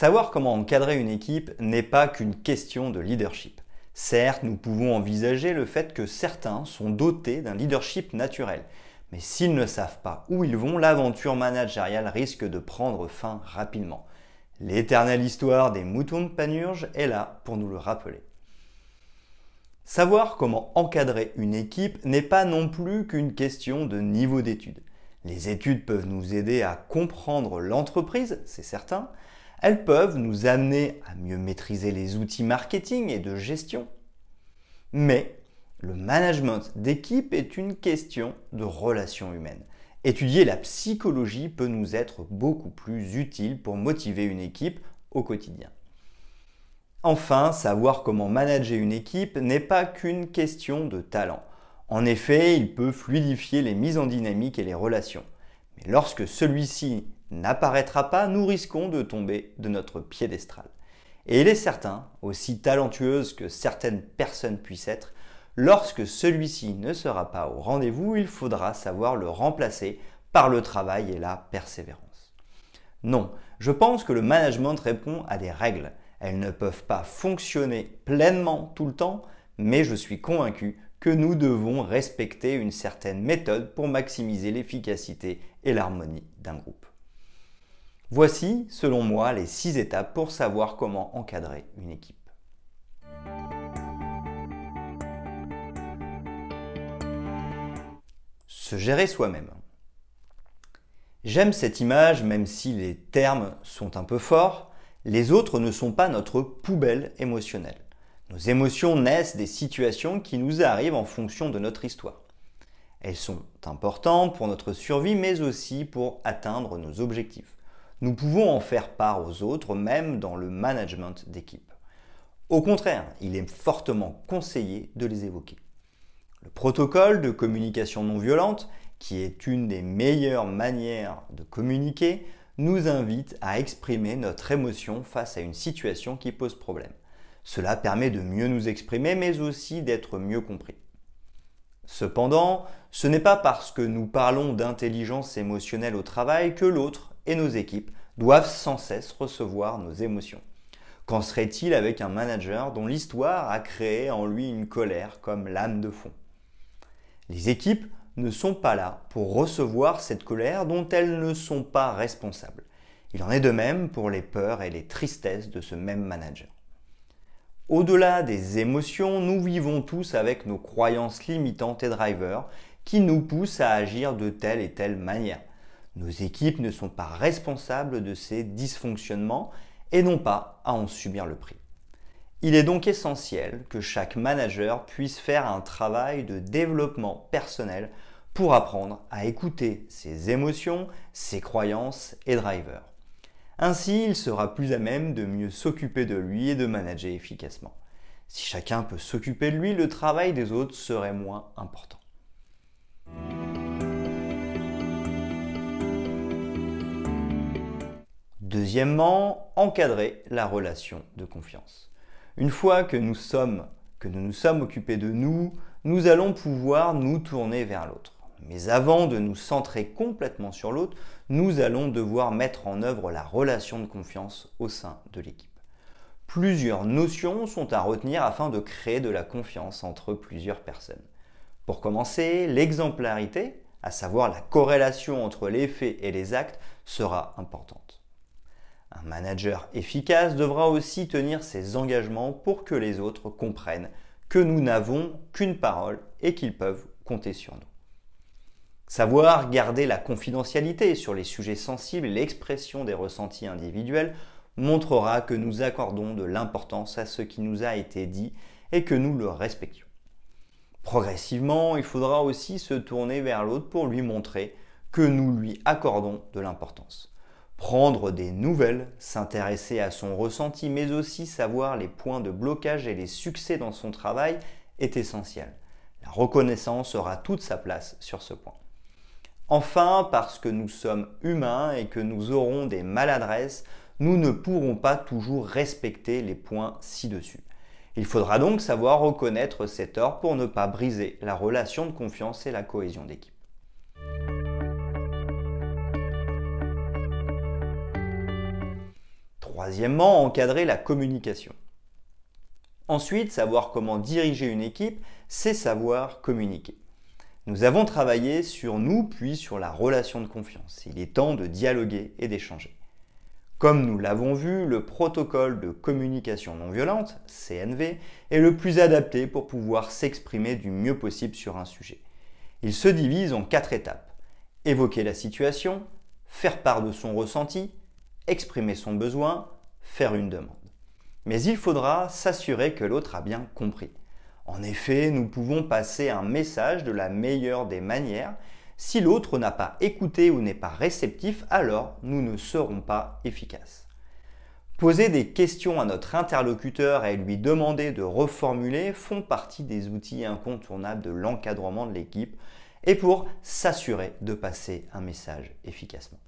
Savoir comment encadrer une équipe n'est pas qu'une question de leadership. Certes, nous pouvons envisager le fait que certains sont dotés d'un leadership naturel, mais s'ils ne savent pas où ils vont, l'aventure managériale risque de prendre fin rapidement. L'éternelle histoire des moutons de panurge est là pour nous le rappeler. Savoir comment encadrer une équipe n'est pas non plus qu'une question de niveau d'études. Les études peuvent nous aider à comprendre l'entreprise, c'est certain, elles peuvent nous amener à mieux maîtriser les outils marketing et de gestion. Mais le management d'équipe est une question de relations humaines. Étudier la psychologie peut nous être beaucoup plus utile pour motiver une équipe au quotidien. Enfin, savoir comment manager une équipe n'est pas qu'une question de talent. En effet, il peut fluidifier les mises en dynamique et les relations. Mais lorsque celui-ci n'apparaîtra pas, nous risquons de tomber de notre piédestal. Et il est certain, aussi talentueuse que certaines personnes puissent être, lorsque celui-ci ne sera pas au rendez-vous, il faudra savoir le remplacer par le travail et la persévérance. Non, je pense que le management répond à des règles. Elles ne peuvent pas fonctionner pleinement tout le temps, mais je suis convaincu que nous devons respecter une certaine méthode pour maximiser l'efficacité et l'harmonie d'un groupe. Voici, selon moi, les six étapes pour savoir comment encadrer une équipe. Se gérer soi-même. J'aime cette image même si les termes sont un peu forts. Les autres ne sont pas notre poubelle émotionnelle. Nos émotions naissent des situations qui nous arrivent en fonction de notre histoire. Elles sont importantes pour notre survie mais aussi pour atteindre nos objectifs nous pouvons en faire part aux autres, même dans le management d'équipe. Au contraire, il est fortement conseillé de les évoquer. Le protocole de communication non violente, qui est une des meilleures manières de communiquer, nous invite à exprimer notre émotion face à une situation qui pose problème. Cela permet de mieux nous exprimer, mais aussi d'être mieux compris. Cependant, ce n'est pas parce que nous parlons d'intelligence émotionnelle au travail que l'autre et nos équipes doivent sans cesse recevoir nos émotions. Qu'en serait-il avec un manager dont l'histoire a créé en lui une colère comme l'âme de fond? Les équipes ne sont pas là pour recevoir cette colère dont elles ne sont pas responsables. Il en est de même pour les peurs et les tristesses de ce même manager. Au-delà des émotions, nous vivons tous avec nos croyances limitantes et drivers qui nous poussent à agir de telle et telle manière. Nos équipes ne sont pas responsables de ces dysfonctionnements et n'ont pas à en subir le prix. Il est donc essentiel que chaque manager puisse faire un travail de développement personnel pour apprendre à écouter ses émotions, ses croyances et drivers. Ainsi, il sera plus à même de mieux s'occuper de lui et de manager efficacement. Si chacun peut s'occuper de lui, le travail des autres serait moins important. Deuxièmement, encadrer la relation de confiance. Une fois que nous sommes, que nous nous sommes occupés de nous, nous allons pouvoir nous tourner vers l'autre. Mais avant de nous centrer complètement sur l'autre, nous allons devoir mettre en œuvre la relation de confiance au sein de l'équipe. Plusieurs notions sont à retenir afin de créer de la confiance entre plusieurs personnes. Pour commencer, l'exemplarité, à savoir la corrélation entre les faits et les actes, sera importante. Un manager efficace devra aussi tenir ses engagements pour que les autres comprennent que nous n'avons qu'une parole et qu'ils peuvent compter sur nous. Savoir garder la confidentialité sur les sujets sensibles et l'expression des ressentis individuels montrera que nous accordons de l'importance à ce qui nous a été dit et que nous le respections. Progressivement, il faudra aussi se tourner vers l'autre pour lui montrer que nous lui accordons de l'importance. Prendre des nouvelles, s'intéresser à son ressenti, mais aussi savoir les points de blocage et les succès dans son travail est essentiel. La reconnaissance aura toute sa place sur ce point. Enfin, parce que nous sommes humains et que nous aurons des maladresses, nous ne pourrons pas toujours respecter les points ci-dessus. Il faudra donc savoir reconnaître ces torts pour ne pas briser la relation de confiance et la cohésion d'équipe. Troisièmement, encadrer la communication. Ensuite, savoir comment diriger une équipe, c'est savoir communiquer. Nous avons travaillé sur nous puis sur la relation de confiance. Il est temps de dialoguer et d'échanger. Comme nous l'avons vu, le protocole de communication non violente, CNV, est le plus adapté pour pouvoir s'exprimer du mieux possible sur un sujet. Il se divise en quatre étapes. Évoquer la situation, faire part de son ressenti, exprimer son besoin, faire une demande. Mais il faudra s'assurer que l'autre a bien compris. En effet, nous pouvons passer un message de la meilleure des manières. Si l'autre n'a pas écouté ou n'est pas réceptif, alors nous ne serons pas efficaces. Poser des questions à notre interlocuteur et lui demander de reformuler font partie des outils incontournables de l'encadrement de l'équipe et pour s'assurer de passer un message efficacement.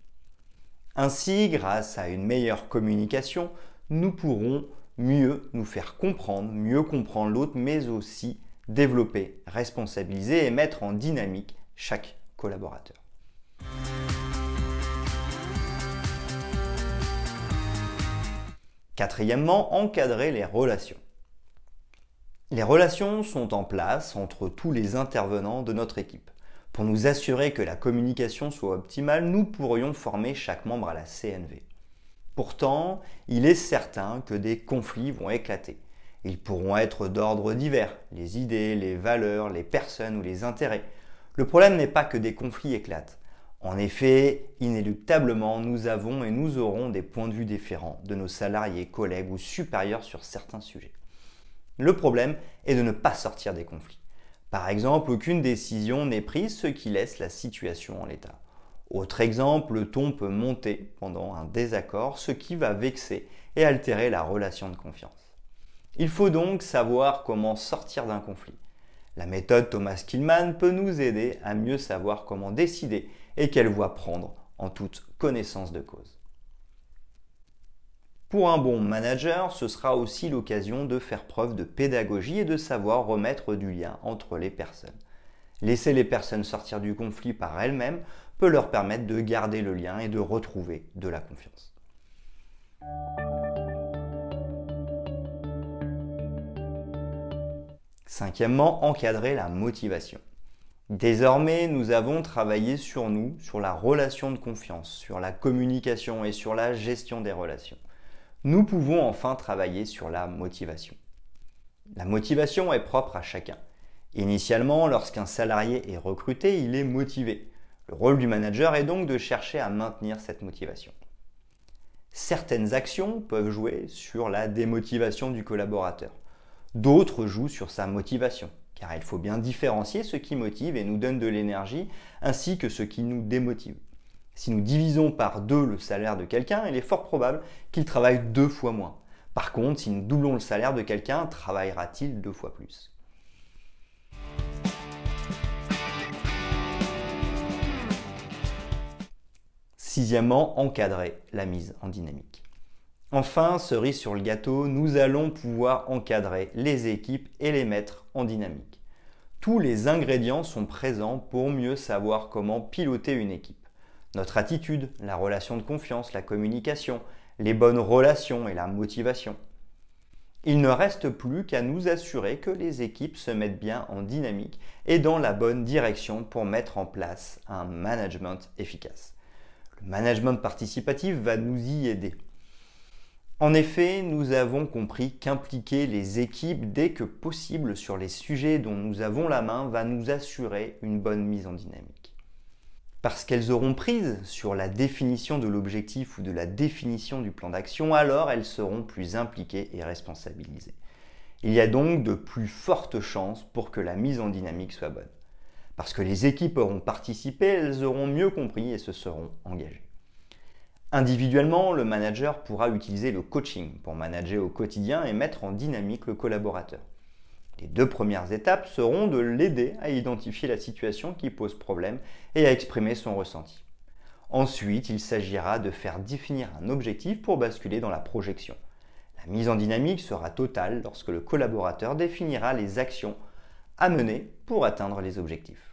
Ainsi, grâce à une meilleure communication, nous pourrons mieux nous faire comprendre, mieux comprendre l'autre, mais aussi développer, responsabiliser et mettre en dynamique chaque collaborateur. Quatrièmement, encadrer les relations. Les relations sont en place entre tous les intervenants de notre équipe. Pour nous assurer que la communication soit optimale, nous pourrions former chaque membre à la CNV. Pourtant, il est certain que des conflits vont éclater. Ils pourront être d'ordre divers, les idées, les valeurs, les personnes ou les intérêts. Le problème n'est pas que des conflits éclatent. En effet, inéluctablement, nous avons et nous aurons des points de vue différents de nos salariés, collègues ou supérieurs sur certains sujets. Le problème est de ne pas sortir des conflits. Par exemple, aucune décision n'est prise, ce qui laisse la situation en l'état. Autre exemple, le ton peut monter pendant un désaccord, ce qui va vexer et altérer la relation de confiance. Il faut donc savoir comment sortir d'un conflit. La méthode Thomas Killman peut nous aider à mieux savoir comment décider et quelle voie prendre en toute connaissance de cause. Pour un bon manager, ce sera aussi l'occasion de faire preuve de pédagogie et de savoir remettre du lien entre les personnes. Laisser les personnes sortir du conflit par elles-mêmes peut leur permettre de garder le lien et de retrouver de la confiance. Cinquièmement, encadrer la motivation. Désormais, nous avons travaillé sur nous, sur la relation de confiance, sur la communication et sur la gestion des relations nous pouvons enfin travailler sur la motivation. La motivation est propre à chacun. Initialement, lorsqu'un salarié est recruté, il est motivé. Le rôle du manager est donc de chercher à maintenir cette motivation. Certaines actions peuvent jouer sur la démotivation du collaborateur. D'autres jouent sur sa motivation, car il faut bien différencier ce qui motive et nous donne de l'énergie, ainsi que ce qui nous démotive. Si nous divisons par deux le salaire de quelqu'un, il est fort probable qu'il travaille deux fois moins. Par contre, si nous doublons le salaire de quelqu'un, travaillera-t-il deux fois plus? Sixièmement, encadrer la mise en dynamique. Enfin, cerise sur le gâteau, nous allons pouvoir encadrer les équipes et les mettre en dynamique. Tous les ingrédients sont présents pour mieux savoir comment piloter une équipe notre attitude, la relation de confiance, la communication, les bonnes relations et la motivation. Il ne reste plus qu'à nous assurer que les équipes se mettent bien en dynamique et dans la bonne direction pour mettre en place un management efficace. Le management participatif va nous y aider. En effet, nous avons compris qu'impliquer les équipes dès que possible sur les sujets dont nous avons la main va nous assurer une bonne mise en dynamique parce qu'elles auront prise sur la définition de l'objectif ou de la définition du plan d'action, alors elles seront plus impliquées et responsabilisées. Il y a donc de plus fortes chances pour que la mise en dynamique soit bonne. Parce que les équipes auront participé, elles auront mieux compris et se seront engagées. Individuellement, le manager pourra utiliser le coaching pour manager au quotidien et mettre en dynamique le collaborateur. Les deux premières étapes seront de l'aider à identifier la situation qui pose problème et à exprimer son ressenti. Ensuite, il s'agira de faire définir un objectif pour basculer dans la projection. La mise en dynamique sera totale lorsque le collaborateur définira les actions à mener pour atteindre les objectifs.